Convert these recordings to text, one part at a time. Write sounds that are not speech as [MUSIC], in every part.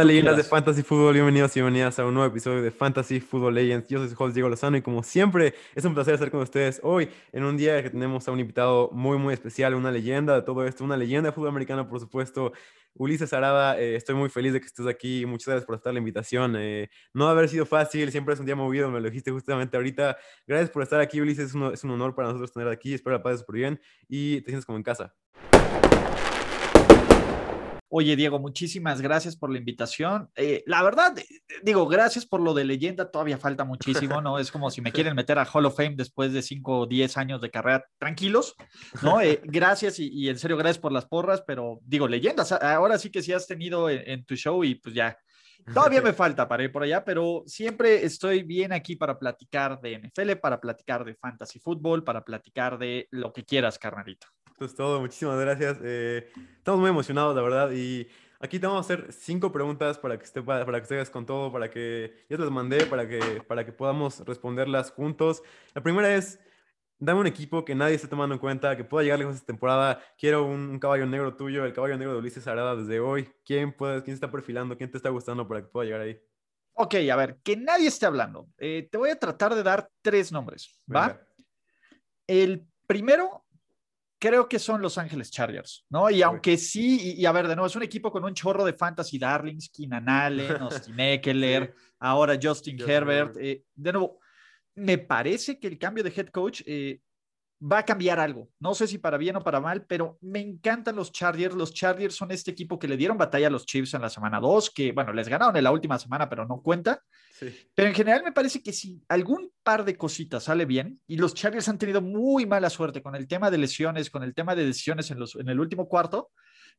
¿Qué onda, leyendas de Fantasy Football? Bienvenidos y bienvenidas a un nuevo episodio de Fantasy Football Legends. Yo soy su host Diego Lozano y como siempre es un placer estar con ustedes hoy en un día que tenemos a un invitado muy muy especial, una leyenda de todo esto, una leyenda de fútbol americano por supuesto, Ulises Arada. Eh, estoy muy feliz de que estés aquí, muchas gracias por estar la invitación. Eh, no haber sido fácil, siempre es un día movido, me lo dijiste justamente ahorita. Gracias por estar aquí Ulises, es un, es un honor para nosotros tener aquí, espero la pases súper bien y te sientes como en casa. Oye, Diego, muchísimas gracias por la invitación. Eh, la verdad, eh, digo, gracias por lo de leyenda, todavía falta muchísimo, ¿no? Es como si me [LAUGHS] quieren meter a Hall of Fame después de 5 o 10 años de carrera, tranquilos, ¿no? Eh, [LAUGHS] gracias y, en serio, gracias por las porras, pero digo, leyendas, ahora sí que sí has tenido en, tu show y pues ya, Todavía me [LAUGHS] falta para ir por allá, pero siempre estoy bien aquí para platicar de NFL, para platicar de fantasy fútbol, para platicar de lo que quieras, carnalito. Esto es todo, muchísimas gracias. Eh, estamos muy emocionados, la verdad, y aquí te vamos a hacer cinco preguntas para que, esté, para, que estés con todo, para que ya te las mandé, para que, para que podamos responderlas juntos. La primera es, dame un equipo que nadie esté tomando en cuenta, que pueda llegar lejos esta temporada. Quiero un, caballo negro tuyo, el caballo negro de Ulises Arada desde hoy. ¿Quién, puede, ¿Quién está perfilando? ¿Quién te está gustando para que pueda llegar ahí? Ok, a ver, que nadie esté hablando. Eh, te voy a tratar de dar tres nombres, ¿va? El primero creo que son Los Ángeles Chargers, ¿no? Y aunque sí, y, a ver, de nuevo, es un equipo con un chorro de fantasy darlings, Keenan Allen, [LAUGHS] Austin Eckler, ahora Justin Herbert. Eh, de nuevo, me parece que el cambio de head coach eh, va a cambiar algo. No sé si para bien o para mal, pero me encantan los Chargers. Los Chargers son este equipo que le dieron batalla a los Chiefs en la semana 2, que bueno, les ganaron en la última semana, pero no cuenta. Pero en general me parece que si algún par de cositas sale bien, y los Chargers han tenido muy mala suerte con el tema de lesiones, con el tema de decisiones en, los, en el último cuarto,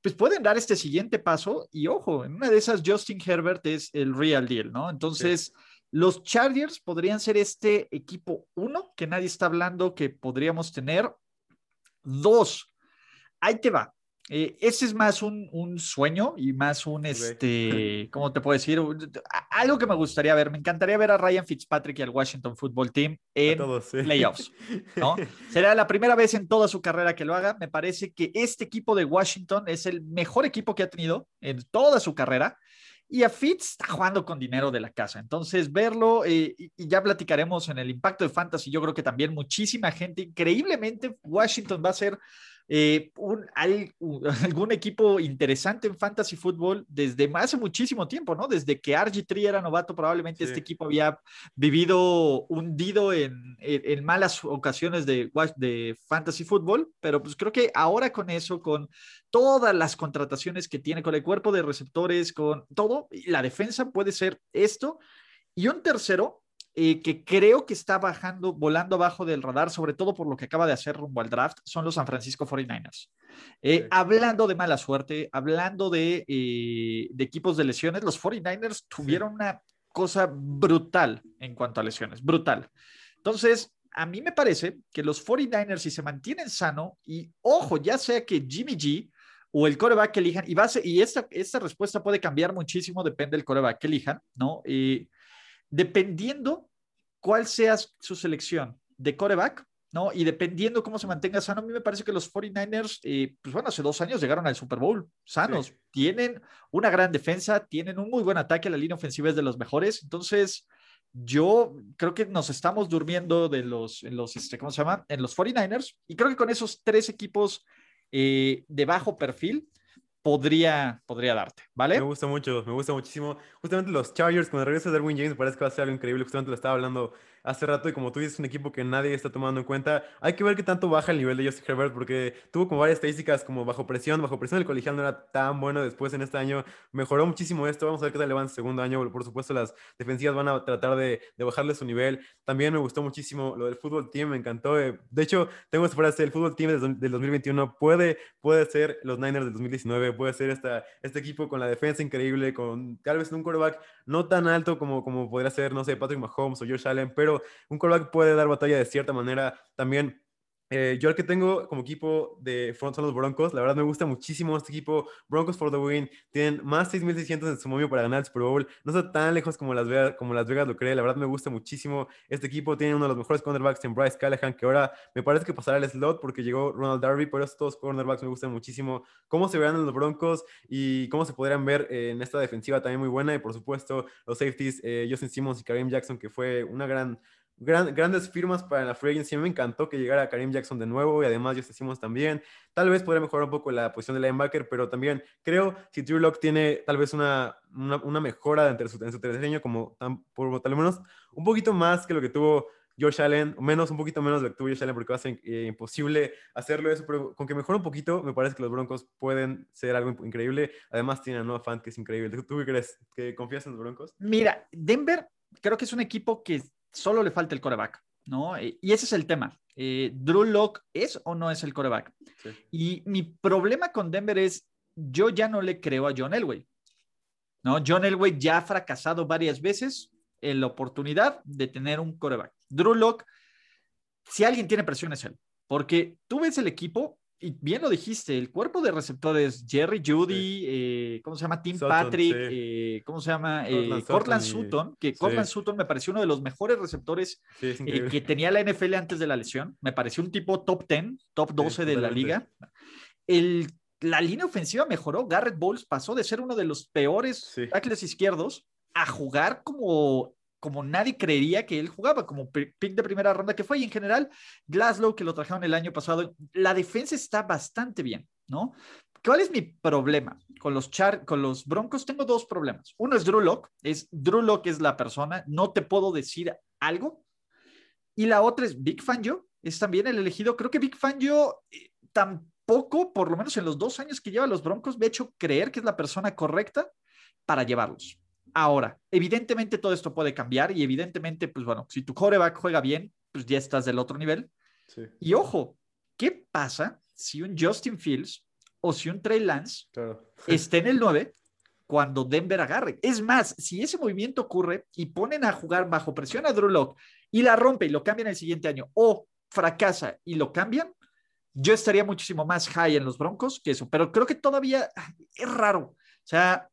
pues pueden dar este siguiente paso y ojo, en una de esas Justin Herbert es el real deal, ¿no? Entonces... Los Chargers podrían ser este equipo uno que nadie está hablando que podríamos tener. Dos, ahí te va. Eh, ese es más un, un, sueño y más un, este, ¿cómo te puedo decir? Algo que me gustaría ver. Me encantaría ver a Ryan Fitzpatrick y al Washington Football Team en playoffs, ¿no? [LAUGHS] Será la primera vez en toda su carrera que lo haga. Me parece que este equipo de Washington es el mejor equipo que ha tenido en toda su carrera y a Fitz está jugando con dinero de la casa. Entonces, verlo, eh, y, ya platicaremos en el impacto de Fantasy. Yo creo que también muchísima gente, increíblemente, Washington va a ser eh, un, [LAUGHS] algún equipo interesante en fantasy fútbol desde hace muchísimo tiempo, ¿no? Desde que RG3 era novato, probablemente este equipo había vivido hundido en, en, malas ocasiones de, de fantasy fútbol, pero pues creo que ahora con eso, con todas las contrataciones que tiene, con el cuerpo de receptores, con todo, la defensa puede ser esto. Y un tercero, eh, que creo que está bajando, volando abajo del radar, sobre todo por lo que acaba de hacer rumbo al draft, son los San Francisco 49ers. Eh, hablando de mala suerte, hablando de, eh, de, equipos de lesiones, los 49ers tuvieron una cosa brutal en cuanto a lesiones, brutal. Entonces, a mí me parece que los 49ers, si se mantienen sano, y ojo, ya sea que Jimmy G o el coreback que elijan, y, va y esta, esta respuesta puede cambiar muchísimo, depende del coreback que elijan, ¿no? Y dependiendo cuál sea su selección de coreback, ¿no? Y dependiendo cómo se mantenga sano, a mí me parece que los 49ers, eh, pues bueno, hace dos años llegaron al Super Bowl sanos. Tienen una gran defensa, tienen un muy buen ataque, la línea ofensiva es de los mejores. Entonces, yo creo que nos estamos durmiendo de los, en los este, ¿cómo se llama? En los 49ers. Y creo que con esos tres equipos eh, de bajo perfil, podría, podría darte, ¿vale? Me gusta mucho, me gusta muchísimo. Justamente los Chargers, cuando regresa Darwin James, parece que va a ser algo increíble. Justamente lo estaba hablando hace rato y como tú dices, un equipo que nadie está tomando en cuenta. Hay que ver qué tanto baja el nivel de Justin Herbert porque tuvo como varias estadísticas como bajo presión, bajo presión el colegial no era tan bueno después en este año. Mejoró muchísimo esto, vamos a ver qué tal le va en segundo año. Por supuesto, las defensivas van a tratar de, de, bajarle su nivel. También me gustó muchísimo lo del fútbol team, me encantó. Eh, de hecho, tengo esta frase, el fútbol team del 2021 puede, puede ser los Niners del 2019, puede ser esta, este equipo con la defensa increíble, con tal vez un quarterback no tan alto como, como podría ser, no sé, Patrick Mahomes o George Allen, pero un quarterback puede dar batalla de cierta manera. También Eh, yo el que tengo como equipo de front son los Broncos. La verdad me gusta muchísimo este equipo. Broncos for the win. Tienen más 6.600 en su momio para ganar el Super Bowl. No está tan lejos como Las, Vegas, como Las Vegas lo cree. La verdad me gusta muchísimo. Este equipo tiene uno de los mejores cornerbacks en Bryce Callahan, que ahora me parece que pasará el slot porque llegó Ronald Darby. Pero estos cornerbacks me gustan muchísimo. Cómo se verán en los Broncos y cómo se podrían ver en esta defensiva también muy buena. Y por supuesto, los safeties, eh, Justin Simmons y Kareem Jackson, que fue una gran grandes firmas para la free agency. me encantó que llegara Karim Jackson de nuevo y además ya decimos también. Tal vez podría mejorar un poco la posición de linebacker, pero también creo si Drew Lock tiene tal vez una, una, mejora entre su, en su tercer como por tal menos un poquito más que lo que tuvo Josh Allen, menos, un poquito menos de lo que tuvo Josh Allen porque va a ser eh, imposible hacerlo eso, pero con que mejore un poquito, me parece que los Broncos pueden ser algo increíble. Además, tiene a Noah Fant, que es increíble. ¿Tú qué crees? ¿Que confías en los Broncos? Mira, Denver creo que es un equipo que solo le falta el coreback, ¿no? Eh, y ese es el tema. Eh, Drew Locke es o no es el coreback. Y mi problema con Denver es, yo ya no le creo a John Elway, ¿no? John Elway ya ha fracasado varias veces en la oportunidad de tener un coreback. Drew Locke, si alguien tiene presión es él, porque tú ves el equipo y bien lo dijiste, el cuerpo de receptores, Jerry Judy, eh, ¿cómo se llama? Tim Patrick, eh, ¿cómo se llama? Cortland, eh, Sutton, que Cortland Sutton me pareció uno de los mejores receptores que tenía la NFL antes de la lesión. Me pareció un tipo top 10, top 12 de la liga. El, la línea ofensiva mejoró. Garrett Bowles pasó de ser uno de los peores tackles izquierdos a jugar como como nadie creería que él jugaba, como pick de primera ronda que fue. Y en general, Glasgow, que lo trajeron el año pasado, la defensa está bastante bien, ¿no? ¿Cuál es mi problema con los, char con los Broncos? Tengo dos problemas. Uno es Drew Locke, es Drew Locke es la persona, no te puedo decir algo. Y la otra es Big Fangio, es también el elegido. Creo que Big Fangio eh, tampoco, por lo menos en los dos años que lleva los Broncos, me ha hecho creer que es la persona correcta para llevarlos. Ahora, evidentemente todo esto puede cambiar y evidentemente, pues bueno, si tu coreback juega bien, pues ya estás del otro nivel. Y ojo, ¿qué pasa si un Justin Fields o si un Trey Lance [LAUGHS] esté en el 9 cuando Denver agarre? Es más, si ese movimiento ocurre y ponen a jugar bajo presión a Drew Locke y la rompe y lo cambian el siguiente año o fracasa y lo cambian, yo estaría muchísimo más high en los Broncos que eso, pero creo que todavía ah, es raro. O sea,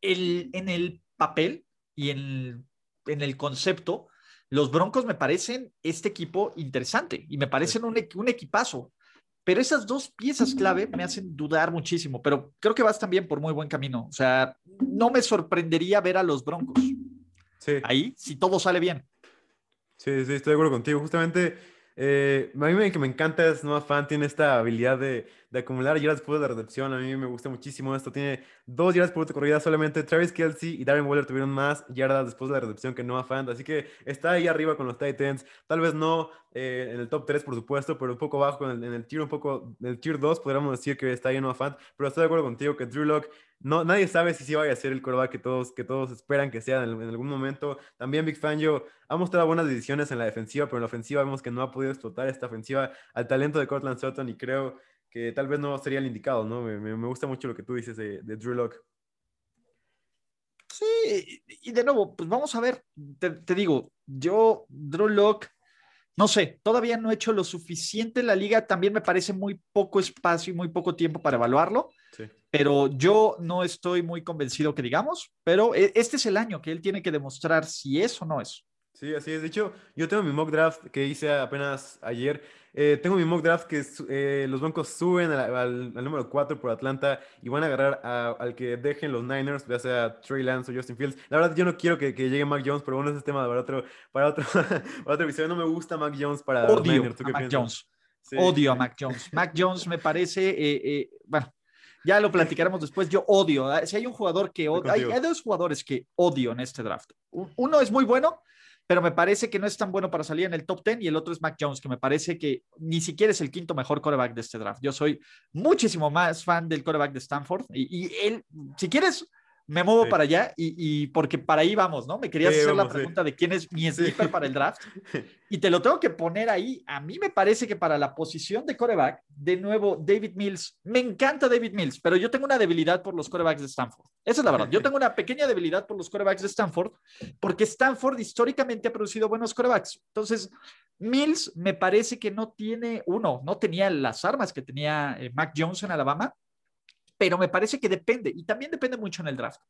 el, en el papel y en, en, el concepto, los Broncos me parecen este equipo interesante y me parecen un, un equipazo. Pero esas dos piezas clave me hacen dudar muchísimo, pero creo que vas también por muy buen camino. O sea, no me sorprendería ver a los Broncos. Sí. Ahí, si todo sale bien. Sí, sí, estoy de acuerdo contigo. Justamente eh, a mí que me encanta es Noah Fan, tiene esta habilidad de, de acumular yardas después de la recepción. A mí me gusta muchísimo esto. Tiene dos yardas por corrida solamente. Travis Kelsey y Darren Waller tuvieron más yardas después de la recepción que Noah Fan. Así que está ahí arriba con los Titans. Tal vez no eh, en el top 3, por supuesto, pero un poco bajo en el, en tier, un poco en tier 2, podríamos decir que está ahí Noah Fan. Pero estoy de acuerdo contigo que Drew Lock no, nadie sabe si sí vaya a ser el coreback que todos, que todos esperan que sea en, algún momento. También Big Fangio ha mostrado buenas decisiones en la defensiva, pero en la ofensiva vemos que no ha podido explotar esta ofensiva al talento de Cortland Sutton y creo que tal vez no sería el indicado, ¿no? Me, me, gusta mucho lo que tú dices de, de Drew Locke. Sí, y de nuevo, pues vamos a ver, te, te digo, yo, Drew Locke, no sé, todavía no he hecho lo suficiente en la liga, también me parece muy poco espacio y muy poco tiempo para evaluarlo, pero yo no estoy muy convencido que digamos, pero e, este es el año que él tiene que demostrar si es o no es. Sí, así es. De hecho, yo tengo mi mock draft que hice apenas ayer. Eh, tengo mi mock draft que eh, los Broncos suben al, número 4 por Atlanta y van a agarrar al que dejen los Niners, ya sea Trey Lance o Justin Fields. La verdad, yo no quiero que, llegue Mac Jones, pero bueno, ese es tema para otro, para otro, [LAUGHS] para otro episodio. No me gusta Mac Jones para Odio los Niners. ¿Tú a Mac Jones. Odio a Mac Jones. Mac Jones me parece, eh, bueno, ya lo platicaremos después. Yo odio. Si hay un jugador que odio, hay, hay, dos jugadores que odio en este draft. Uno es muy bueno pero me parece que no es tan bueno para salir en el top 10 y el otro es Mac Jones, que me parece que ni siquiera es el quinto mejor coreback de este draft. Yo soy muchísimo más fan del coreback de Stanford y, él, si quieres, me muevo para allá y, porque para ahí vamos, ¿no? Me querías hacer la pregunta de quién es mi sleeper para el draft [LAUGHS] y te lo tengo que poner ahí. A mí me parece que para la posición de coreback, de nuevo, David Mills, me encanta David Mills, pero yo tengo una debilidad por los corebacks de Stanford. Esa es la verdad. Yo tengo una pequeña debilidad por los corebacks de Stanford porque Stanford históricamente ha producido buenos corebacks. Entonces, Mills me parece que no tiene, uno, no tenía las armas que tenía eh, Mac Jones en Alabama pero me parece que depende, y también depende mucho en el draft,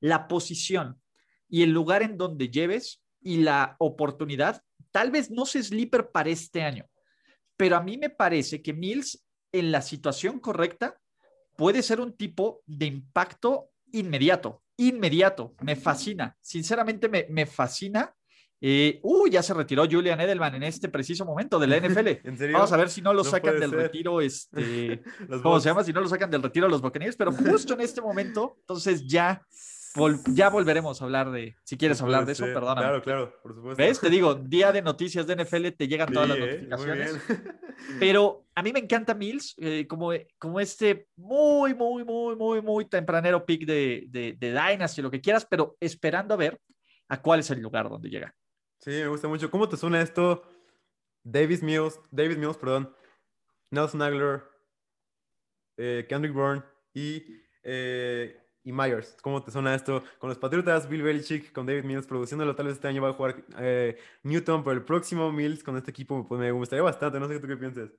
la posición y el lugar en donde lleves y la oportunidad. Tal vez no se sleeper para este año, pero a mí me parece que Mills en la situación correcta puede ser un tipo de impacto inmediato, inmediato. Me fascina, sinceramente me, me fascina eh, uh, ya se retiró Julian Edelman en este preciso momento de la [LAUGHS] NFL. Vamos a ver si no lo sacan del retiro, este, [LAUGHS] ¿cómo se llama? Si no lo sacan del retiro los Buccaneers, pero [LAUGHS] justo en este momento, entonces ya, ya volveremos a hablar de, si quieres hablar de eso, perdóname. Claro, claro, por supuesto. ¿Ves? Te digo, día de noticias de NFL, te llegan todas las ¿eh? notificaciones. pero a mí me encanta Mills, eh, como, como este muy, muy, muy, muy, muy tempranero pick de, de, de Dynasty, lo que quieras, pero esperando a ver a cuál es el lugar donde llega. Sí, me gusta mucho. ¿Cómo te suena esto? Davis Mills, David Mills, perdón, Nelson Aguilar, eh, Kendrick Bourne y, eh, y Myers. ¿Cómo te suena esto? Con los Patriotas, Bill Belichick, con David Mills produciéndolo. Tal vez este año va a jugar eh, Newton, pero el próximo Mills con este equipo pues, me gustaría bastante. No sé tú qué piensas.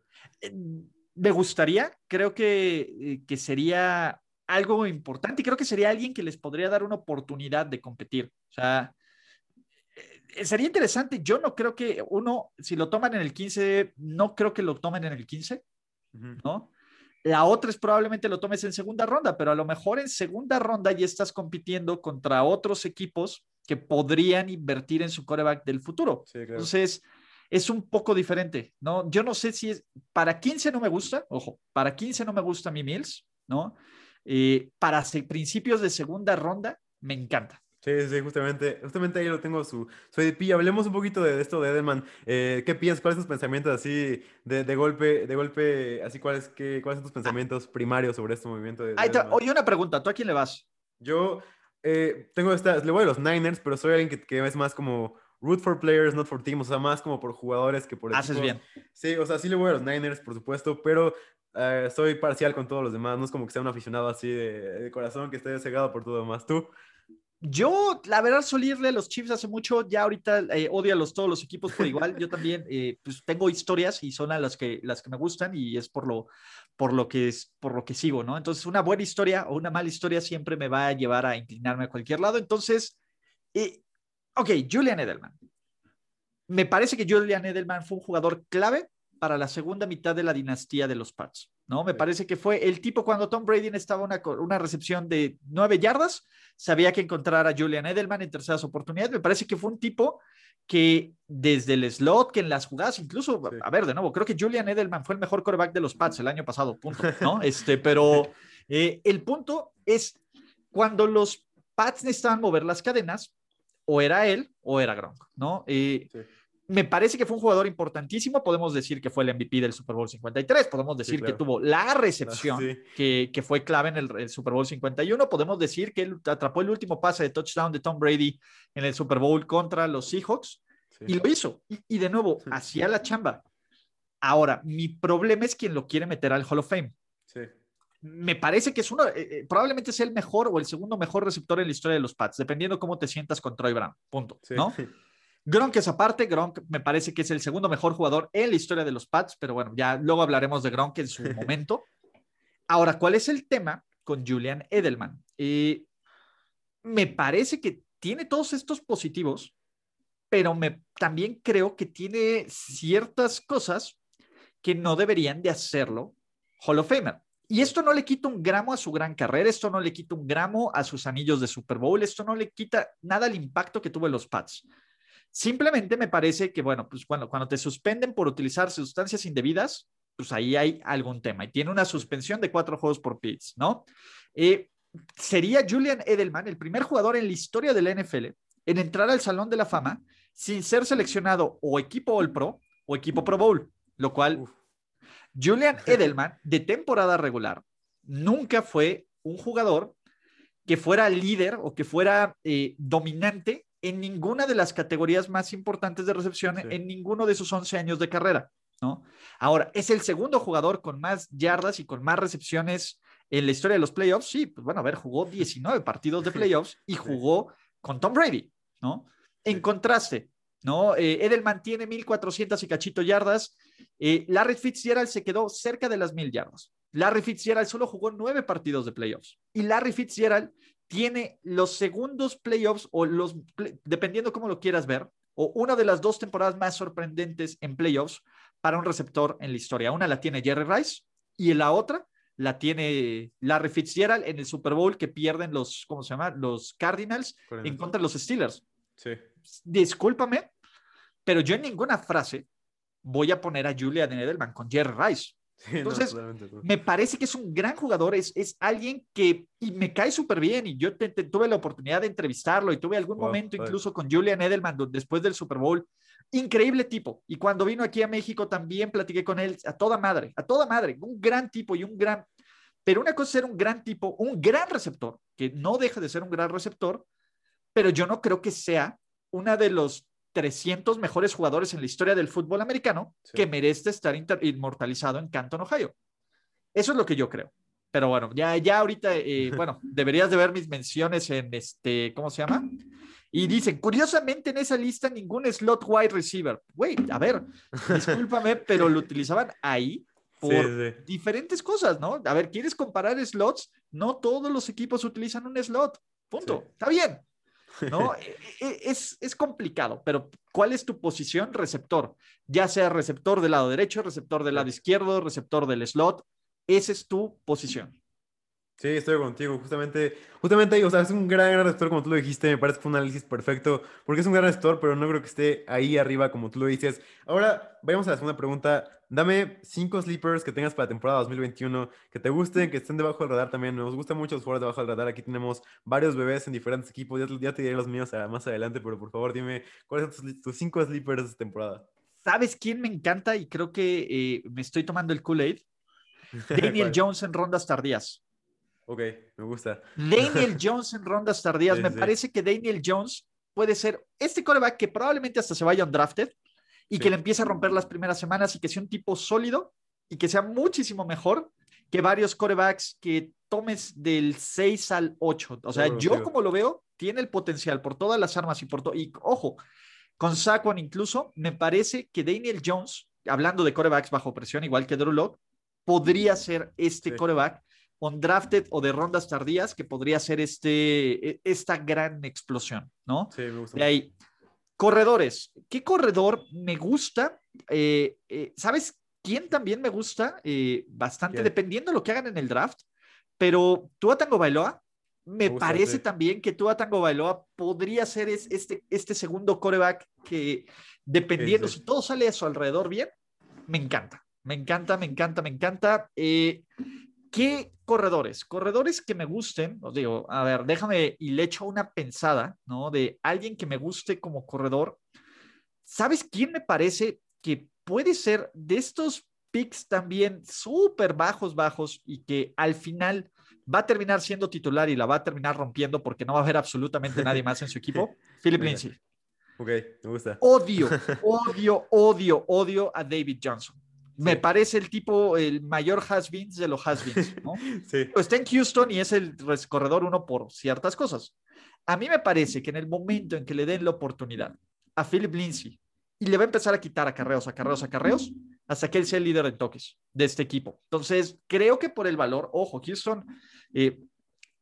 Me gustaría, creo que, que sería algo importante creo que sería alguien que les podría dar una oportunidad de competir. O sea, eh, sería interesante. Yo no creo que uno, si lo toman en el 15, no creo que lo tomen en el 15, ¿no? La otra es probablemente lo tomes en segunda ronda, pero a lo mejor en segunda ronda ya estás compitiendo contra otros equipos que podrían invertir en su coreback del futuro. Entonces, es un poco diferente, ¿no? Yo no sé si es, para 15 no me gusta, ojo, para 15 no me gusta mi Mills, ¿no? Eh, para principios de segunda ronda, me encanta. Sí, sí, justamente, justamente ahí lo tengo su, su ADP. Hablemos un poquito de, esto de Edelman. Eh, ¿Qué piensas? ¿Cuáles son tus pensamientos así de, de golpe, de golpe, así cuáles, qué, cuáles son tus pensamientos primarios sobre este movimiento de, Oye, una pregunta, ¿tú a quién le vas? Yo eh, tengo esta, le voy a los Niners, pero soy alguien que, que es más como root for players, not for teams, o sea, más como por jugadores que por Haces bien. Sí, o sea, sí le voy a los Niners, por supuesto, pero eh, soy parcial con todos los demás, no es como que sea un aficionado así de, de corazón que esté cegado por todo lo demás. ¿Tú? Yo, la verdad, solí irle a los Chiefs hace mucho. Ya ahorita eh, odio a los, todos los equipos por igual. Yo también, eh, pues tengo historias y son las que, las que me gustan y es por lo, por lo que es, por lo que sigo, ¿no? Entonces, una buena historia o una mala historia siempre me va a llevar a inclinarme a cualquier lado. Entonces, eh, ok, Julian Edelman. Me parece que Julian Edelman fue un jugador clave para la segunda mitad de la dinastía de los Pats, ¿no? Me parece que fue el tipo cuando Tom Brady estaba una, una recepción de nueve yardas, sabía que encontrar a Julian Edelman en terceras oportunidades. Me parece que fue un tipo que desde el slot, que en las jugadas, incluso, a ver, de nuevo, creo que Julian Edelman fue el mejor quarterback de los Pats el año pasado, punto, ¿no? [LAUGHS] Este, pero eh, el punto es cuando los Pats necesitaban mover las cadenas, o era él o era Gronk, ¿no? Eh, me parece que fue un jugador importantísimo. Podemos decir que fue el MVP del Super Bowl 53. Podemos decir que tuvo la recepción que, que, fue clave en el, Super Bowl 51. Podemos decir que él atrapó el último pase de touchdown de Tom Brady en el Super Bowl contra los Seahawks y lo hizo. Y, de nuevo, hacía la chamba. Ahora, mi problema es quien lo quiere meter al Hall of Fame. Me parece que es uno, eh, eh, probablemente sea el mejor o el segundo mejor receptor en la historia de los Pats, dependiendo cómo te sientas con Troy Brown. Punto. ¿No? [LAUGHS] Gronk es aparte, Gronk me parece que es el segundo mejor jugador en la historia de los Pats, pero bueno, ya luego hablaremos de Gronk en su [LAUGHS] momento. Ahora, ¿cuál es el tema con Julian Edelman? Eh, me parece que tiene todos estos positivos, pero me, también creo que tiene ciertas cosas que no deberían de hacerlo Hall of Famer. Y esto no le quita un gramo a su gran carrera, esto no le quita un gramo a sus anillos de Super Bowl, esto no le quita nada al impacto que tuvo en los Pats. Simplemente me parece que, bueno, pues cuando, cuando te suspenden por utilizar sustancias indebidas, pues ahí hay algún tema. Y tiene una suspensión de cuatro juegos por pits, ¿no? Eh, sería Julian Edelman el primer jugador en la historia de la NFL en entrar al Salón de la Fama sin ser seleccionado o equipo All Pro o equipo Pro Bowl, lo cual Julian [LAUGHS] Edelman de temporada regular nunca fue un jugador que fuera líder o que fuera eh, dominante en ninguna de las categorías más importantes de recepción en ninguno de sus 11 años de carrera, ¿no? Ahora, es el segundo jugador con más yardas y con más recepciones en la historia de los playoffs. Sí, pues bueno, a ver, jugó 19 partidos de [LAUGHS] playoffs y jugó con Tom Brady, ¿no? En contraste, ¿no? Eh, Edelman tiene 1400 y cachito yardas. Eh, Larry Fitzgerald se quedó cerca de las 1000 yardas. Larry Fitzgerald solo jugó nueve partidos de playoffs. Y Larry Fitzgerald tiene los segundos playoffs o los, dependiendo cómo lo quieras ver, o una de las dos temporadas más sorprendentes en playoffs para un receptor en la historia. Una la tiene Jerry Rice y la otra la tiene Larry Fitzgerald en el Super Bowl que pierden los, ¿cómo se llama? Los Cardinals en contra de los Steelers. Sí. Discúlpame, pero yo en ninguna frase voy a poner a Julian Edelman con Jerry Rice. [LAUGHS] Entonces, me parece que es un gran jugador, es, es alguien que y me cae súper bien y yo tuve la oportunidad de entrevistarlo y tuve algún momento incluso con Julian Edelman después del Super Bowl. Increíble tipo. Y cuando vino aquí a México también platiqué con él a toda madre, a toda madre, un gran tipo y un gran... Pero una cosa es ser un gran tipo, un gran receptor, que no deja de ser un gran receptor, pero yo no creo que sea una de los 300 mejores jugadores en la historia del fútbol americano que merece estar inmortalizado en Canton, Ohio. Eso es lo que yo creo. Pero bueno, ya, ya ahorita, eh, [LAUGHS] bueno, deberías de ver mis menciones en este, ¿cómo se llama? Y dicen, curiosamente en esa lista ningún slot wide receiver. Güey, a ver, discúlpame, [LAUGHS] pero lo utilizaban ahí por diferentes cosas, ¿no? A ver, ¿quieres comparar slots? No todos los equipos utilizan un slot. Punto. Está bien. ¿No? [LAUGHS] E, e, es, es complicado, pero ¿cuál es tu posición? Receptor, ya sea receptor del lado derecho, receptor del lado izquierdo, receptor del slot, esa es tu posición. Sí, estoy contigo. Justamente, justamente ahí, o sea, es un gran, gran receptor, como tú lo dijiste. Me parece que fue un análisis perfecto, porque es un gran receptor, pero no creo que esté ahí arriba, como tú lo dices. Ahora, vayamos a la segunda pregunta. Dame cinco sleepers que tengas para la temporada 2021, que te gusten, que estén debajo del radar también. Nos gustan mucho los jugadores debajo del radar. Aquí tenemos varios bebés en diferentes equipos. Ya, te diré los míos más adelante, pero por favor, dime cuáles son tus, cinco sleepers de esta temporada. ¿Sabes quién me encanta? Y creo que eh, me estoy tomando el Kool-Aid. [LAUGHS] Daniel Jones en rondas tardías. Ok, me gusta. Daniel [LAUGHS] Jones en rondas tardías. me parece que Daniel Jones puede ser este coreback que probablemente hasta se vaya undrafted y que le empiece a romper las primeras semanas y que sea un tipo sólido y que sea muchísimo mejor que varios corebacks que tomes del 6 al 8. O sea, yo como lo veo, tiene el potencial por todas las armas y por todo. Y ojo, con Saquon incluso, me parece que Daniel Jones, hablando de corebacks bajo presión, igual que Drew Locke, podría ser este coreback undrafted o de rondas tardías que podría ser este, e, esta gran explosión, ¿no? Sí, me gusta. De ahí. Corredores. ¿Qué corredor me gusta? Eh, eh, ¿Sabes quién también me gusta? Eh, bastante, dependiendo de lo que hagan en el draft. Pero Tua Tango Bailoa, me, parece también que Tua Tango Bailoa podría ser este, este segundo coreback que, dependiendo, si todo sale a su alrededor bien, me encanta. Me encanta, me encanta, me encanta. ¿Qué corredores? Corredores que me gusten, os digo, a ver, déjame y le echo una pensada, ¿no? De alguien que me guste como corredor. ¿Sabes quién me parece que puede ser de estos picks también súper bajos, bajos y que al final va a terminar siendo titular y la va a terminar rompiendo porque no va a haber absolutamente nadie más en su equipo? [LAUGHS] Philip Lindsay. Ok, me gusta. Odio, [LAUGHS] odio, odio, odio a David Johnson. Me parece el tipo, el mayor has-beens de los has-beens, ¿no? [LAUGHS] sí. Está en Houston y es el corredor uno por ciertas cosas. A mí me parece que en el momento en que le den la oportunidad a Philip Lindsay y le va a empezar a quitar acarreos, acarreos, acarreos, hasta que él sea el líder de toques de este equipo. Entonces, creo que por el valor, ojo, Houston eh,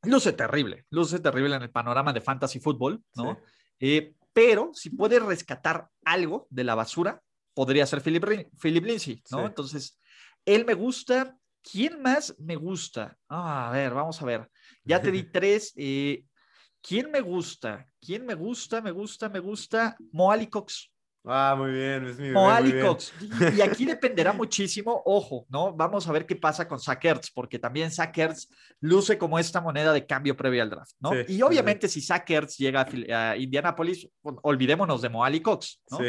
luce terrible, luce terrible en el panorama de fantasy fútbol, ¿no? Eh, pero si puede rescatar algo de la basura, podría ser Philip, Philip Lindsay, ¿no? Entonces, él me gusta. ¿Quién más me gusta? Ah, a ver, vamos a ver. Ya te di [LAUGHS] tres. Eh, ¿Quién me gusta? ¿Quién me gusta? Me gusta, me gusta. Moali Cox. Ah, muy bien, es mi Moali Cox. Y, aquí dependerá [LAUGHS] muchísimo, ojo, ¿no? Vamos a ver qué pasa con Sackers, porque también Sackers luce como esta moneda de cambio previo al draft, ¿no? y obviamente si Sackers llega a, a Indianapolis, olvidémonos de Moali Cox, ¿no? Sí.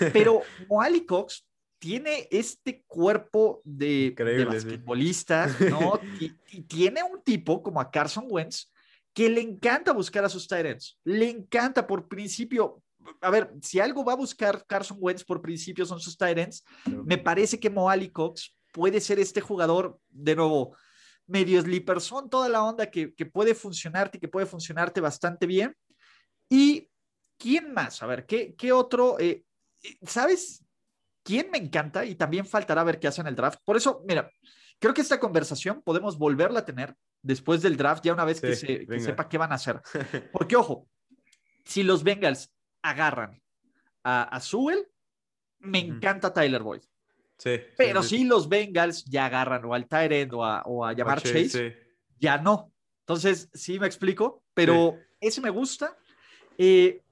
[LAUGHS] Pero Moali Cox tiene este cuerpo de, basquetbolista, [LAUGHS] ¿no? y, tiene un tipo como a Carson Wentz que le encanta buscar a sus Tyrants. Le encanta por principio. A ver, si algo va a buscar Carson Wentz por principio son sus Tyrants, me parece que Moali Cox puede ser este jugador, de nuevo, medio sleeper, son toda la onda que, que puede funcionarte y que puede funcionarte bastante bien. Y ¿quién más? A ver, ¿qué, qué otro? Eh, ¿Sabes quién me encanta? Y también faltará ver qué hacen el draft. Por eso, mira, creo que esta conversación podemos volverla a tener después del draft, ya una vez que, se, sepa qué van a hacer. [LAUGHS] Porque, ojo, si los Bengals agarran a, a Sewell, me encanta Tyler Boyd. Sí, Pero si los Bengals ya agarran o al Tyrend o a, o a llamar Chase, ya no. Entonces, sí me explico, pero ese me gusta. Eh,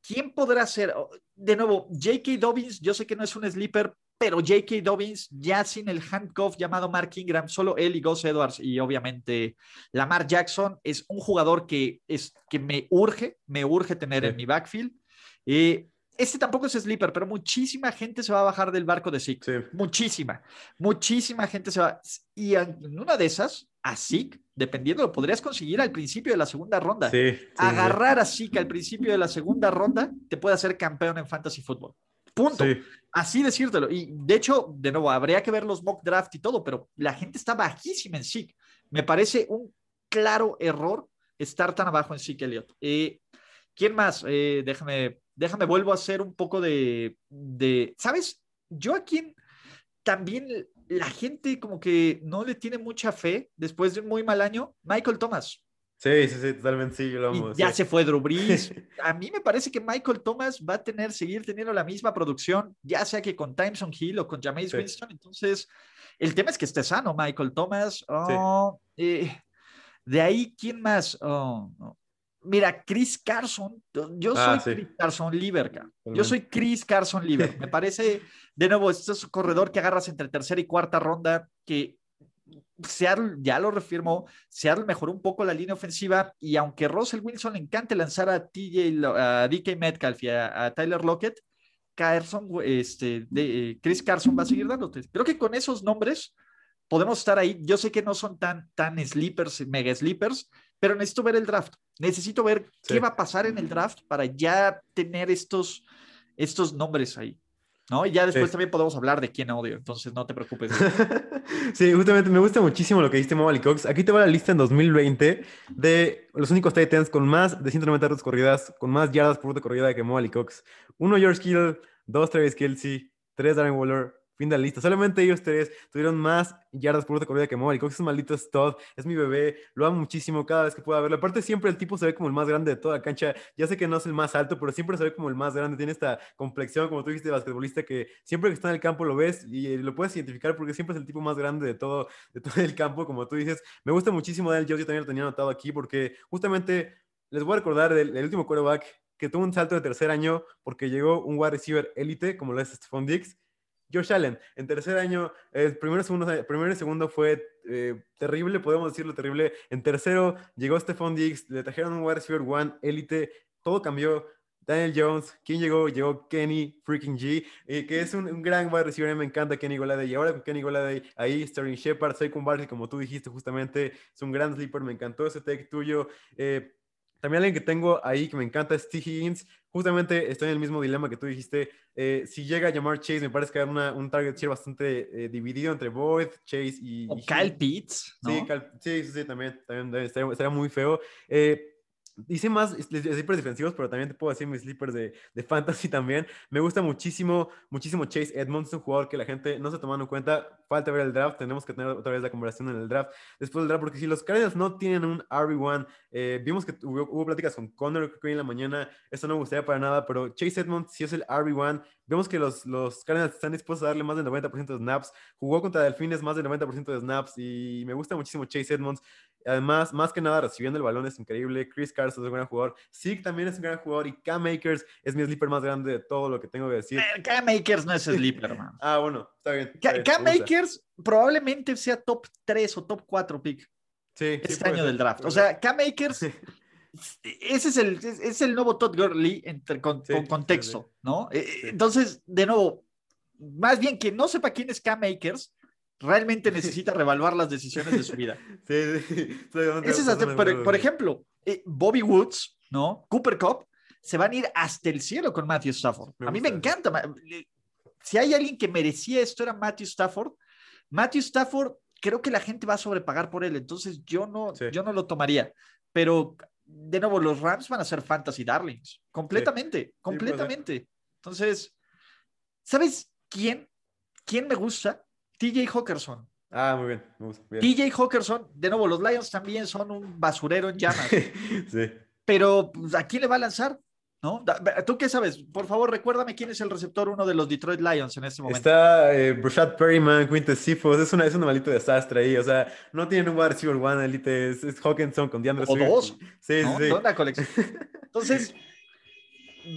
¿Quién podrá ser? De nuevo, J.K. Dobbins, yo sé que no es un sleeper, pero J.K. Dobbins ya sin el handcuff llamado Mark Ingram, solo él y Gus Edwards y obviamente Lamar Jackson es un jugador que, es, que me urge, me urge tener en mi backfield. Eh, este tampoco es sleeper, pero muchísima gente se va a bajar del barco de Zeke. Muchísima, muchísima gente se va. Y en una de esas, a Zeke, dependiendo, lo podrías conseguir al principio de la segunda ronda. Agarrar a Zeke al principio de la segunda ronda te puede hacer campeón en fantasy football. Punto. Así decírtelo. Y de hecho, de nuevo, habría que ver los mock draft y todo, pero la gente está bajísima en Zeke. Me parece un claro error estar tan abajo en Zeke Elliott. Eh, ¿Quién más? Eh, déjame déjame, vuelvo a hacer un poco de, de, ¿sabes? Yo aquí también la gente como que no le tiene mucha fe después de un muy mal año. Michael Thomas. Sí, sí, sí, totalmente sí, lo amo, Ya se fue Drew Brees. [LAUGHS] A mí me parece que Michael Thomas va a tener, seguir teniendo la misma producción, ya sea que con Timeson Hill o con Jameis Winston. Entonces, el tema es que esté sano, Michael Thomas. Oh, eh, de ahí, ¿quién más? Oh, Mira, Chris Carson, yo ah, soy Chris Carson Liver, yo soy Chris Carson Liver. [LAUGHS] Me parece, de nuevo, este es un corredor que agarras entre tercera y cuarta ronda, que Seattle ya lo refirmó, Seattle mejoró un poco la línea ofensiva y aunque Russell Wilson le encante lanzar a TJ, a DK Metcalf y a, Tyler Lockett, Carson, este, de, eh, Chris Carson va a seguir dándote. Creo que con esos nombres podemos estar ahí. Yo sé que no son tan, tan sleepers, mega sleepers, pero necesito ver el draft. Necesito ver qué va a pasar en el draft para ya tener estos, estos nombres ahí. ¿no? Y ya después también podemos hablar de quién odio, entonces no te preocupes. [LAUGHS] sí, justamente me gusta muchísimo lo que diste Molly Cox. Aquí te va la lista en 2020 de los únicos Titans con más de 190 rutas corridas, con más yardas por ruta corrida que Molly Cox. Uno, George Kittle, dos, Travis Kelsey, tres, Darren Waller, Fin de la lista. Solamente ellos tres tuvieron más yardas por ruta corrida que Mori. Cox es maldito stud, es mi bebé, lo amo muchísimo cada vez que pueda verlo. Aparte, siempre el tipo se ve como el más grande de toda la cancha. Ya sé que no es el más alto, pero siempre se ve como el más grande. Tiene esta complexión, como tú dijiste, de basquetbolista, que siempre que está en el campo lo ves y lo puedes identificar porque siempre es el tipo más grande de todo, de todo el campo, como tú dices. Me gusta muchísimo de él. Yo, también lo tenía anotado aquí porque justamente les voy a recordar del, último quarterback que tuvo un salto de tercer año porque llegó un wide receiver élite como lo es Stephon Diggs Josh Allen, en tercer año, el primero, segundo, primero y segundo fue eh, terrible, podemos decirlo terrible. En tercero llegó Stephon Diggs, le trajeron un wide receiver one, élite, todo cambió. Daniel Jones, ¿quién llegó? Llegó Kenny freaking G, eh, que es un, gran wide receiver, me encanta Kenny Goladay. Y ahora con Kenny Goladay ahí, Sterling Shepard, Saquon Barkley, como tú dijiste justamente, es un gran sleeper, me encantó ese take tuyo. Eh, también alguien que tengo ahí que me encanta es T. Higgins. Justamente estoy en el mismo dilema que tú dijiste. Eh, si llega a llamar Chase, me parece que hay un target share bastante eh, dividido entre Boyd, Chase y. O Kyle Pitts. Sí, sí, sí, también, también estaría, muy feo. Eh, Hice más sleepers defensivos, pero también te puedo decir mis sleepers de, de, fantasy también. Me gusta muchísimo, muchísimo Chase Edmonds, un jugador que la gente no se tomando en cuenta. Falta ver el draft, tenemos que tener otra vez la conversación en el draft. Después del draft, porque si los Cardinals no tienen un RB1, eh, vimos que hubo, pláticas con Connor hoy en la mañana, eso no me gustaría para nada, pero Chase Edmonds si es el RB1. Vemos que los, los Cardinals están dispuestos a darle más del 90% de snaps. Jugó contra Delfines más del 90% de snaps y me gusta muchísimo Chase Edmonds. Además, más que nada, recibiendo el balón es increíble. Chris Carson es un gran jugador. Zeke también es un gran jugador. Y Cam Makers es mi sleeper más grande de todo lo que tengo que decir. Eh, Cam Makers no es [LAUGHS] sleeper, man. ah, bueno, está bien. Cam Makers probablemente sea top 3 o top 4 pick. Sí, este año del draft. O sea, Cam Makers. [LAUGHS] ese es el, es, el nuevo Todd Gurley entre, con, contexto, ¿no? Eh, entonces, de nuevo, más bien que no sepa quién es Cam Makers, realmente [LAUGHS] necesita revaluar las decisiones de su vida. [LAUGHS] Sí, sí. Ese es por, por, ejemplo, eh, Bobby Woods, ¿no? Cooper Cup, se van a ir hasta el cielo con Matthew Stafford. a mí me encanta. Si hay alguien que merecía esto era Matthew Stafford. Matthew Stafford, creo que la gente va a sobrepagar por él, entonces yo no, yo no lo tomaría. Pero de nuevo, los Rams van a ser fantasy darlings, completamente, completamente. Entonces, ¿sabes quién? ¿Quién me gusta? TJ Hawkerson. Ah, muy bien. Me gusta. TJ Hawkerson, de nuevo, los Lions también son un basurero en llamas. [LAUGHS] sí. Pero, pues, ¿a quién le va a lanzar? ¿No? ¿Tú qué sabes? Por favor, recuérdame quién es el receptor uno de los Detroit Lions en este momento. Está eh, Brashad Perryman, Quintus Sifos, es, una, es un malito desastre ahí, o sea, no tienen un wide receiver one elite, es, Hawkinson con DeAndre O dos. Sí, sí. colección. [LAUGHS] Entonces,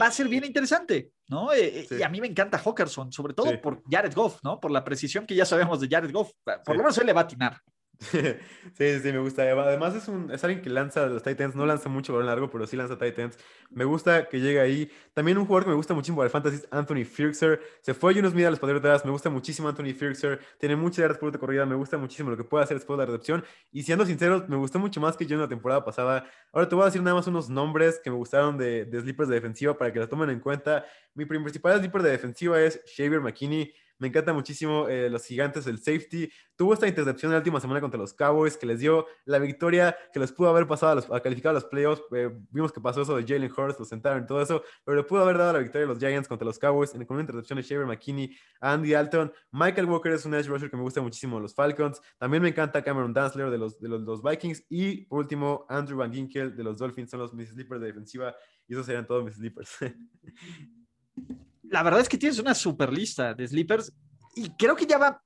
va a ser bien interesante, ¿no? Eh, eh, y a mí me encanta Hawkerson, sobre todo por Jared Goff, ¿no? Por la precisión que ya sabemos de Jared Goff. Por lo menos él le va a atinar. [LAUGHS] sí, sí, me gusta. Además es, un, es alguien que lanza los Titans, no lanza mucho balón largo, pero sí lanza Titans. Me gusta que llegue ahí. También un jugador que me gusta muchísimo para el Fantasy es Anthony Firkser. Se fue a unos Mira a los Patriotas, me gusta muchísimo Anthony Firkser. Tiene muchas yardas por de corrida, me gusta muchísimo lo que puede hacer después de la recepción. Y siendo sincero, me gustó mucho más que yo en la temporada pasada. Ahora te voy a decir nada más unos nombres que me gustaron de, de sleepers de defensiva para que la tomen en cuenta. Mi principal sleeper de defensiva es Xavier McKinney. Me encanta muchísimo eh, los gigantes, el safety. Tuvo esta intercepción en la última semana contra los Cowboys que les dio la victoria que les pudo haber pasado a, los, calificar a los playoffs. Eh, vimos que pasó eso de Jalen Hurst, lo sentaron y todo eso, pero le pudo haber dado la victoria a los Giants contra los Cowboys con una intercepción de Shaver McKinney, Andy Alton. Michael Walker es un edge rusher que me gusta muchísimo los Falcons. También me encanta Cameron Dantzler de los, de los, Vikings. Y por último, Andrew Van Ginkel de los Dolphins. Son los mis sleepers de defensiva y esos serían todos mis sleepers. [LAUGHS] la verdad es que tienes una super lista de sleepers y creo que ya va,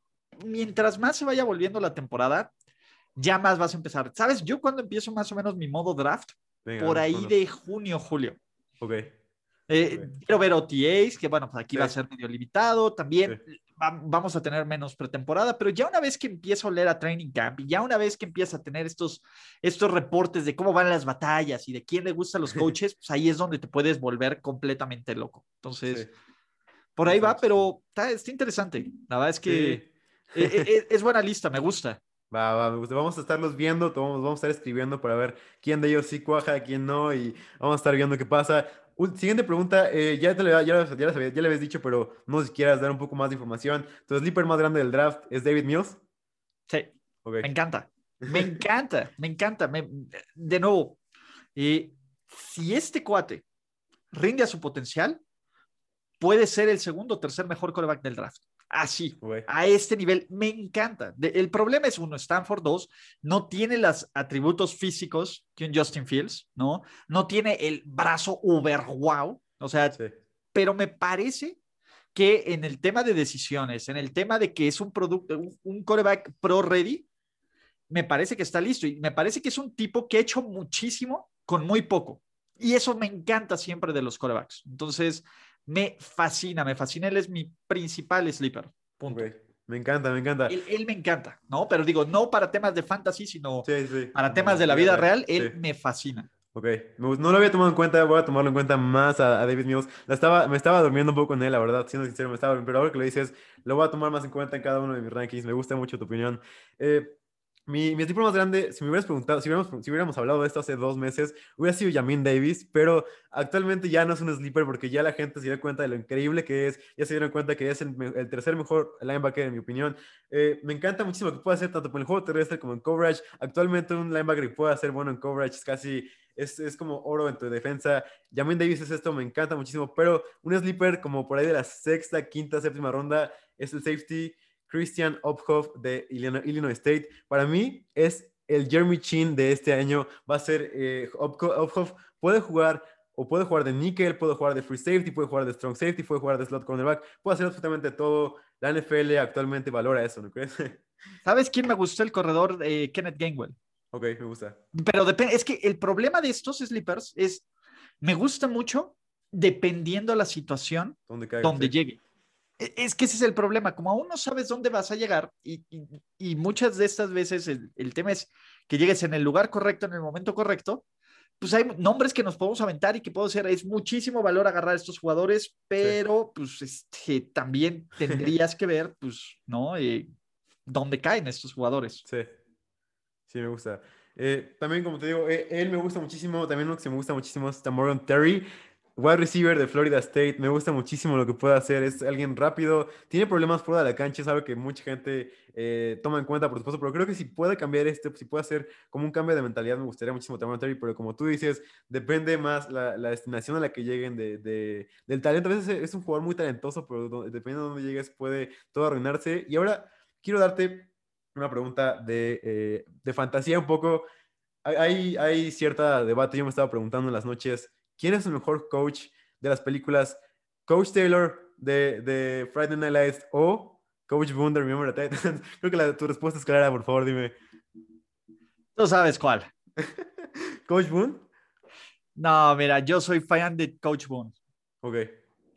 mientras más se vaya volviendo la temporada, ya más vas a empezar. ¿Sabes? Yo cuando empiezo más o menos mi modo draft, por ahí de junio, julio. Ok. Eh, quiero ver OTAs, que bueno, pues aquí va a ser medio limitado. También vamos a tener menos pretemporada, pero ya una vez que empiezo a leer a Training Camp y ya una vez que empieza a tener estos, estos reportes de cómo van las batallas y de quién le gustan los [LAUGHS] coaches, pues ahí es donde te puedes volver completamente loco. Entonces, por ahí va, pero está, interesante. La verdad es que e, e, e, es, buena lista, me gusta. Va, va, Vamos a estarlos viendo, vamos, vamos a estar escribiendo para ver quién de ellos sí cuaja, quién no, y vamos a estar viendo qué pasa. Siguiente pregunta, eh, ya, te ya, ya, ya, le habías dicho, pero no sé si quieras dar un poco más de información. ¿Tu sleeper más grande del draft es David Mills? Sí, me [LAUGHS] encanta, me encanta, me encanta. de nuevo, eh, si este cuate rinde a su potencial, puede ser el segundo o tercer mejor coreback del draft. Así, a este nivel, me encanta. el problema es uno, Stanford 2 no tiene los atributos físicos que un Justin Fields, ¿no? No tiene el brazo uber wow, o sea, pero me parece que en el tema de decisiones, en el tema de que es un producto, un coreback pro ready, me parece que está listo y me parece que es un tipo que ha hecho muchísimo con muy poco. Y eso me encanta siempre de los corebacks. Entonces, me fascina, me fascina. Él es mi principal sleeper. Punto. Me encanta, me encanta. Él, me encanta, ¿no? Pero digo, no para temas de fantasy, sino para temas de la vida real, él me fascina. Ok, no lo había tomado en cuenta, voy a tomarlo en cuenta más a, David Mills. La estaba, me estaba durmiendo un poco con él, la verdad, siendo sincero, me estaba pero ahora que lo dices, lo voy a tomar más en cuenta en cada uno de mis rankings. Me gusta mucho tu opinión. Eh, mi, mi más grande, si me hubieras preguntado, si hubiéramos, si hubiéramos hablado de esto hace dos meses, hubiera sido Yamin Davis, pero actualmente ya no es un sleeper porque ya la gente se dio cuenta de lo increíble que es, ya se dieron cuenta que es el, tercer mejor linebacker en mi opinión. Eh, me encanta muchísimo que puede hacer tanto en el juego terrestre como en coverage. Actualmente un linebacker que puede hacer bueno en coverage es casi, es, es como oro en tu defensa. Yamin Davis es esto, me encanta muchísimo, pero un sleeper como por ahí de la sexta, quinta, séptima ronda es el safety Christian Ophoff de Illinois State. Para mí es el Jeremy Chin de este año. Va a ser eh, Ophoff. Puede jugar o puede jugar de nickel, puede jugar de free safety, puede jugar de strong safety, puede jugar de slot cornerback, puede hacer absolutamente todo. La NFL actualmente valora eso, ¿no crees? [LAUGHS] ¿Sabes quién me gustó el corredor? Eh, Kenneth Gainwell. Ok, me gusta. Pero depende, es que el problema de estos sleepers es, me gusta mucho dependiendo la situación donde llegue. E, es que ese es el problema, como aún no sabes dónde vas a llegar y, muchas de estas veces el, tema es que llegues en el lugar correcto, en el momento correcto, pues hay nombres que nos podemos aventar y que puedo ser, es muchísimo valor agarrar a estos jugadores, pero pues este, también [LAUGHS] tendrías que ver, pues, ¿no? Eh, dónde caen estos jugadores. Sí, sí, me gusta. Eh, también, como te digo, eh, él me gusta muchísimo. También uno que se me gusta muchísimo es Morgan Terry. Wide receiver de Florida State, me gusta muchísimo lo que puede hacer, es alguien rápido, tiene problemas fuera de la cancha, es algo que mucha gente eh, toma en cuenta, por supuesto, pero creo que si puede cambiar este, si puede hacer como un cambio de mentalidad, me gustaría muchísimo Tamara Terry, pero como tú dices, depende más la, destinación a la que lleguen de, del talento. A veces es un jugador muy talentoso, pero dependiendo de dónde llegues puede todo arruinarse. Y ahora quiero darte una pregunta de, eh, de fantasía un poco. Hay, hay cierta debate, yo me estaba preguntando en las noches ¿Quién es el mejor coach de las películas? ¿Coach Taylor de, de Friday Night Lights o Coach Boone de Remember the Titans? [LAUGHS] Creo que la, tu respuesta es clara, por favor, dime. Tú sabes cuál. [LAUGHS] ¿Coach Boone? No, mira, yo soy fan de Coach Boone. Ok.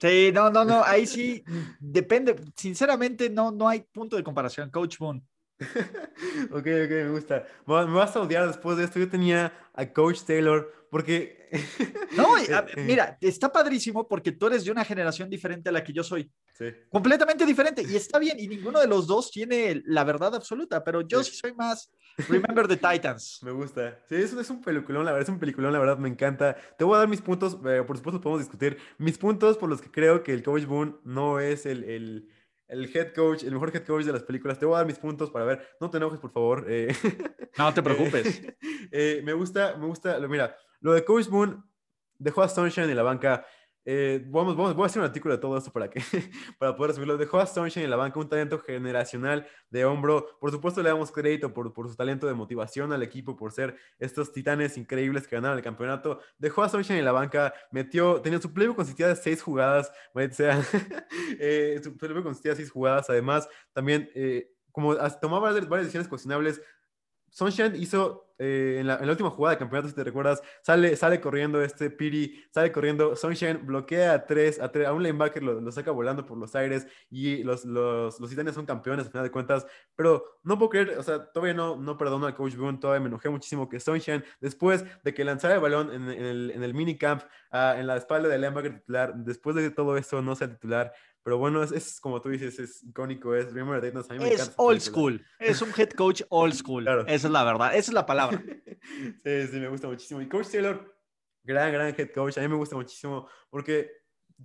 Sí, no, no, no, ahí sí [LAUGHS] depende. Sinceramente, no, no hay punto de comparación. Coach Boone. ok, ok, me gusta. Me vas a odiar después de esto. Yo tenía a Coach Taylor porque... [LAUGHS] [LAUGHS] no, eh, eh. mira, está padrísimo porque tú eres de una generación diferente a la que yo soy. Sí. Completamente diferente. Y [LAUGHS] está bien. Y ninguno de los dos tiene la verdad absoluta, pero yo sí, soy más Remember the Titans. Me gusta. Sí, eso es un peliculón, la verdad, es un peliculón, la verdad, me encanta. Te voy a dar mis puntos, eh, por supuesto podemos discutir. Mis puntos por los que creo que el Coach Boone no es el, el el head coach, el mejor head coach de las películas. Te voy a dar mis puntos para ver. No te enojes, por favor. Eh, no te preocupes. Eh, me gusta, me gusta. Mira, lo de Coach Boone dejó a Sunshine en la banca. Eh, vamos, vamos, voy a hacer un artículo de todo esto para, que, [LAUGHS] para poder subirlo. Dejó a Sunshine en la banca, un talento generacional de hombro. Por supuesto, le damos crédito por, por su talento de motivación al equipo, por ser estos titanes increíbles que ganaron el campeonato. Dejó a Sunshine en la banca, metió, tenía su playbook consistía de seis jugadas, sea, [LAUGHS] eh, su playbook consistía de seis jugadas. Además, también, eh, como tomaba varias decisiones cuestionables, Sunshine hizo eh, en, la, última jugada de campeonato, si te recuerdas, sale, sale corriendo este Piri, sale corriendo, Sunshine bloquea a tres, a, tres, a un linebacker, lo, saca volando por los aires y los, los, los titanes son campeones a final de cuentas, pero no puedo creer, o sea, todavía no, no perdono al coach Boone, todavía me enojé muchísimo que Sunshine, después de que lanzara el balón en, el, en el minicamp, uh, en la espalda del linebacker titular, después de todo eso no sea titular, pero bueno, es, como tú dices, es icónico, es Remember the Titans. A mí me es old school, es un head coach old school. Esa es la verdad, esa es la palabra. [LAUGHS] sí, sí, me gusta muchísimo. Y Coach Taylor, gran, gran head coach, a mí me gusta muchísimo porque,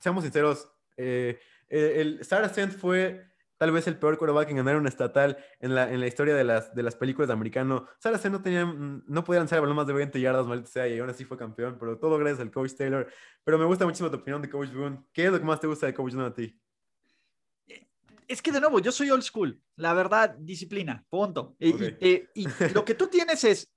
seamos sinceros, eh, el Sarah Sand fue tal vez el peor quarterback en ganar un estatal en la, en la historia de las, de las películas de americano. Sarah Sand no, tenía, no podía lanzar el balón más de 20 yardas, maldita sea, y aún así fue campeón, pero todo gracias al Coach Taylor. Pero me gusta muchísimo tu opinión de Coach Boone. ¿Qué es lo que más te gusta de Coach Boone a ti? Es que de nuevo, yo soy old school. La verdad, disciplina, punto. Y, lo que tú tienes es,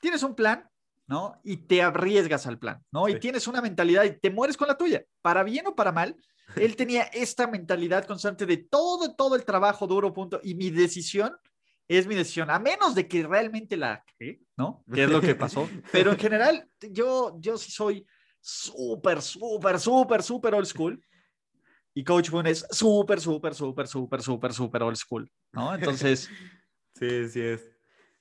tienes un plan, ¿no? Y te arriesgas al plan, ¿no? Y tienes una mentalidad y te mueres con la tuya, para bien o para mal. Él [LAUGHS] tenía esta mentalidad constante de todo, todo el trabajo duro, punto. Y mi decisión es mi decisión, a menos de que realmente la, ¿no? Que es lo que pasó. [LAUGHS] Pero en general, yo, yo sí soy súper, súper, súper, súper old school. Y Coach Boone es súper, súper, súper, súper, súper, súper old school, ¿no? [LAUGHS] Entonces... sí, sí es.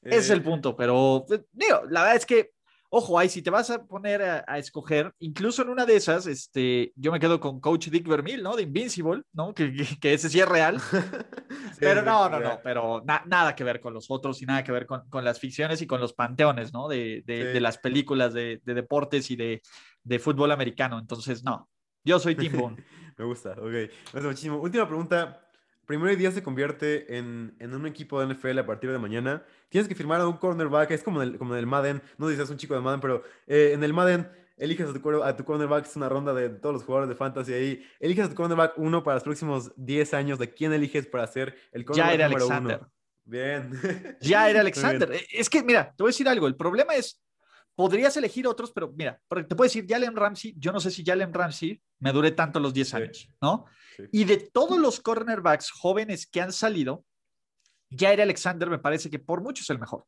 Es el eh, punto, pero eh, digo, la verdad es que, ojo, ahí si te vas a poner a, escoger, incluso en una de esas, este, yo me quedo con Coach Dick Vermeil, ¿no? De Invincible, ¿no? Que, que, ese sí es real. [LAUGHS] [LAUGHS] pero no, no, no, pero nada que ver con los otros y nada que ver con, con las ficciones y con los panteones, ¿no? De, de, de las películas de, de deportes y de, de fútbol americano. Entonces, no, yo soy Tim Boone. Me gusta, ok. Gusta muchísimo. Última pregunta. Primero día se convierte en, en, un equipo de NFL a partir de mañana. Tienes que firmar a un cornerback. Es como en el, como en el Madden. No dices un chico de Madden, pero eh, en el Madden eliges a tu, a tu cornerback. Es una ronda de todos los jugadores de fantasy ahí. Eliges a tu cornerback uno para los próximos 10 años. ¿De quién eliges para ser el cornerback ya era número Alexander. uno? Bien. [LAUGHS] Ya era Alexander. Es que, mira, te voy a decir algo. El problema es Podrías elegir otros, pero mira, te puedo decir, Jalen Ramsey, yo no sé si Jalen Ramsey me dure tanto los 10 años, ¿no? Y de todos los cornerbacks jóvenes que han salido, Jair Alexander me parece que por mucho es el mejor.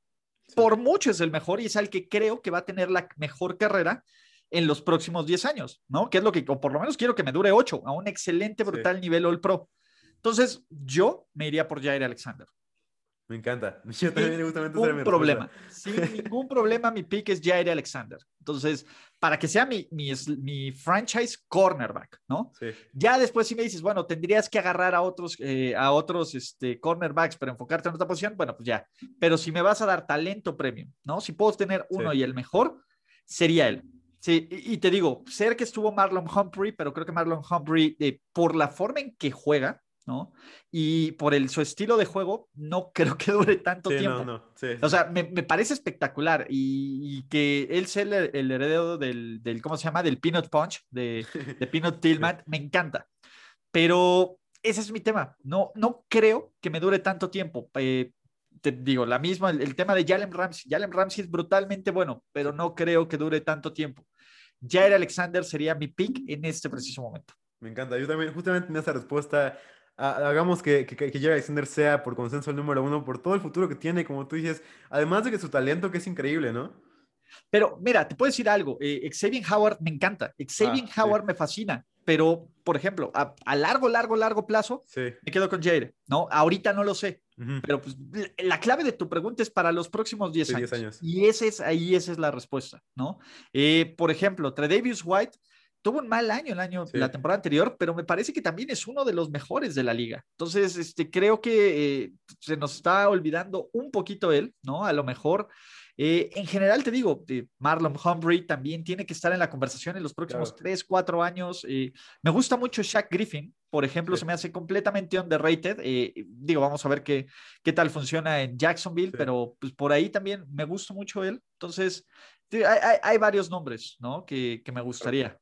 Por mucho es el mejor y es el que creo que va a tener la mejor carrera en los próximos 10 años, ¿no? Que es lo que, o por lo menos quiero que me dure 8, a un excelente, brutal nivel All Pro. Entonces, yo me iría por Jair Alexander. Me encanta. [LAUGHS] Yo también justamente ningún problema. Sin ningún problema, mi pick es Jair Alexander. Entonces, para que sea mi, mi, mi franchise cornerback, ¿no? Sí. Ya después si me dices, bueno, tendrías que agarrar a otros, eh, a otros este, cornerbacks para enfocarte en otra posición, bueno, pues ya. Pero si me vas a dar talento premium, ¿no? Si puedo tener uno y el mejor, sería él. Sí, y, te digo, ser que estuvo Marlon Humphrey, pero creo que Marlon Humphrey, eh, por la forma en que juega, ¿no? Y por el, su estilo de juego, no [LAUGHS] creo que dure tanto tiempo. No, no. o sea, me, parece espectacular y, que él sea el, heredero del, del, ¿cómo se llama? Del Peanut Punch, de, [LAUGHS] de Peanut Tillman, me encanta. Pero ese es mi tema. No, no creo que me dure tanto tiempo. Eh, te digo, la misma, el, tema de Jalen Ramsey. Jalen Ramsey es brutalmente bueno, pero no creo que dure tanto tiempo. Jair Alexander sería mi pick en este preciso momento. Me encanta. Yo también, justamente en esa respuesta, hagamos que, que, que Alexander sea por consenso el número uno, por todo el futuro que tiene, como tú dices, además de que su talento, que es increíble, ¿no? Pero mira, te puedo decir algo, eh, Xavier Howard me encanta, Xavier ah, Howard me fascina, pero por ejemplo, a, largo, largo, largo plazo, me quedo con Jair, ¿no? Ahorita no lo sé, pero pues la clave de tu pregunta es para los próximos 10 años. Y ese es, ahí esa es la respuesta, ¿no? Eh, por ejemplo, Tredavious White tuvo un mal año el año, la temporada anterior, pero me parece que también es uno de los mejores de la liga. Entonces, este, creo que eh, se nos está olvidando un poquito él, ¿no? A lo mejor. Eh, en general, te digo, Marlon Humphrey también tiene que estar en la conversación en los próximos tres, cuatro años. Eh, me gusta mucho Shaq Griffin, por ejemplo, se me hace completamente underrated. digo, vamos a ver qué, qué tal funciona en Jacksonville, pero pues por ahí también me gusta mucho él. Entonces, hay, hay, varios nombres, ¿no? Que, que me gustaría.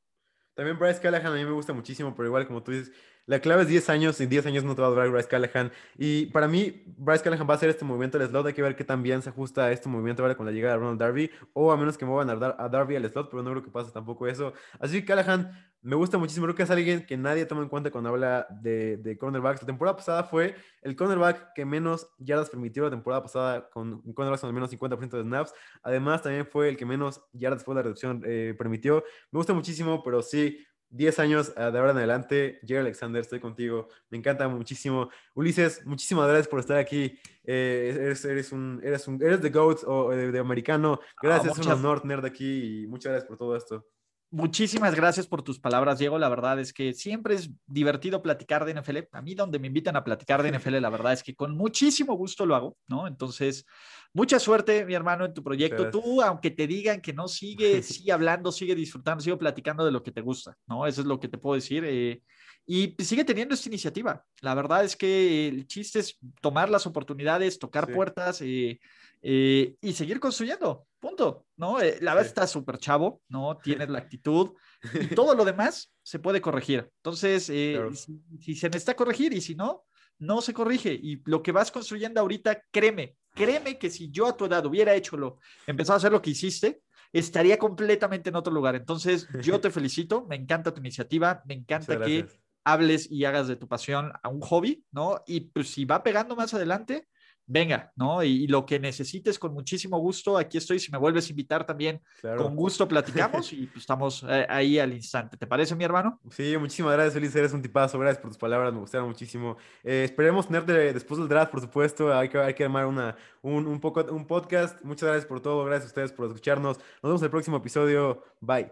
También Bryce Callahan a mí me gusta muchísimo, pero igual como tú dices, la clave es 10 años y 10 años no te va a durar Bryce Callahan. Y para mí, Bryce Callahan va a hacer este movimiento del slot. Hay que ver qué tan bien se ajusta a este movimiento ahora con la llegada de Ronald Darby. O a menos que muevan a, Darby al slot, pero no creo que pase tampoco eso. Así que Callahan me gusta muchísimo. Creo que es alguien que nadie toma en cuenta cuando habla de, de cornerbacks. La temporada pasada fue el cornerback que menos yardas permitió la temporada pasada con cornerbacks con al menos 50% de snaps. Además, también fue el que menos yardas de la reducción eh, permitió. Me gusta muchísimo, pero sí 10 años ah, de ahora en adelante. Jerry Alexander, estoy contigo. Me encanta muchísimo. Ulises, muchísimas gracias por estar aquí. Eh, eres, eres, un, eres, un, eres de GOAT o de, americano. Gracias, es un honor tener de aquí y muchas gracias por todo esto. Muchísimas gracias por tus palabras, Diego. La verdad es que siempre es divertido platicar de NFL. A mí donde me invitan a platicar de [LAUGHS] NFL, la verdad es que con muchísimo gusto lo hago, ¿no? Entonces, mucha suerte, mi hermano, en tu proyecto. Tú, aunque te digan que no, sigue, [LAUGHS] sigue hablando, sigue disfrutando, sigue platicando de lo que te gusta, ¿no? Eso es lo que te puedo decir. Eh, y sigue teniendo esta iniciativa. La verdad es que el chiste es tomar las oportunidades, tocar puertas, eh, eh, y seguir construyendo, punto, ¿no? Eh, la verdad está súper chavo, ¿no? Tienes la actitud y [LAUGHS] todo lo demás se puede corregir. Entonces, eh, si, se necesita corregir y si no, no se corrige. Y lo que vas construyendo ahorita, créeme, créeme que si yo a tu edad hubiera hecho lo, empezado a hacer lo que hiciste, estaría completamente en otro lugar. Entonces, yo [LAUGHS] te felicito, me encanta tu iniciativa, me encanta que hables y hagas de tu pasión a un hobby, ¿no? Y pues si va pegando más adelante, venga, ¿no? Y, lo que necesites con muchísimo gusto, aquí estoy, si me vuelves a invitar también, con gusto platicamos y pues, estamos eh, ahí al instante. ¿Te parece, mi hermano? Sí, muchísimas gracias, Feliz, eres un tipazo, gracias por tus palabras, me gustaron muchísimo. Eh, esperemos tenerte después del draft, por supuesto, hay que, hay que armar una, un, un, poco, un podcast. Muchas gracias por todo, gracias a ustedes por escucharnos. Nos vemos en el próximo episodio, bye.